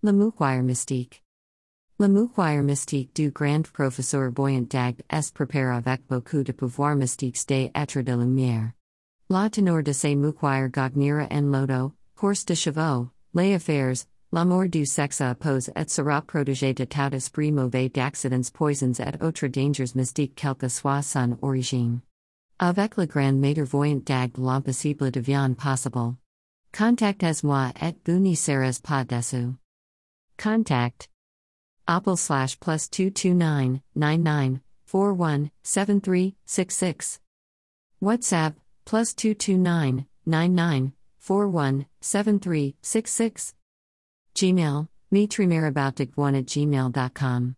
Le Mouchoir Mystique. Le Mouchoir Mystique du grand professeur Buoyant d'Agde est prépare avec beaucoup de pouvoir mystique des êtres de lumière. La tenor de ces mouchoirs gagnera en loto, course de chevaux, les affaires, l'amour du sexe oppose et sera protégé de tout esprit mauvais d'accidents poisons et autres dangers mystiques quelque soit son origine. Avec le grand maître voyant d'Agde l'impossible devient possible. Contactez-moi et vous n'y serez pas déçu. Contact Apple slash plus 229 99 41 73 66. WhatsApp plus 229 99 41 73 66. Gmail, mitrimaraboutdic1 at gmail.com.